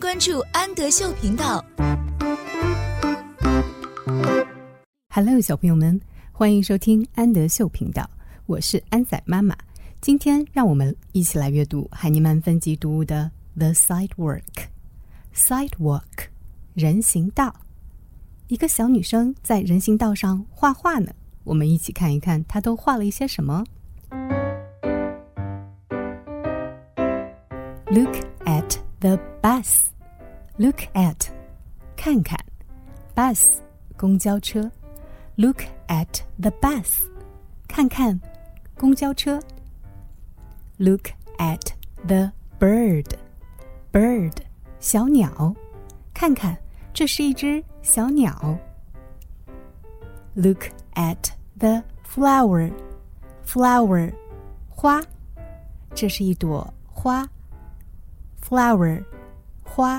关注安德秀频道。Hello，小朋友们，欢迎收听安德秀频道，我是安仔妈妈。今天让我们一起来阅读海尼曼分级读物的《The Sidewalk》。Sidewalk，人行道。一个小女生在人行道上画画呢，我们一起看一看她都画了一些什么。Look at the bus。look at 看看，bus 公交车，look at the bus 看看公交车，look at the bird bird 小鸟，看看这是一只小鸟，look at the flower flower 花，这是一朵花，flower 花。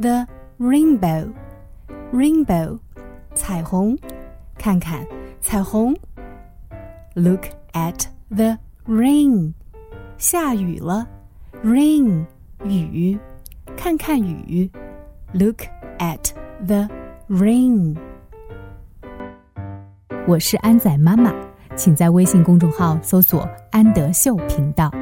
The rainbow, rainbow，彩虹。看看彩虹。Look at the rain，下雨了。Rain，雨。看看雨。Look at the rain。我是安仔妈妈，请在微信公众号搜索“安德秀频道”。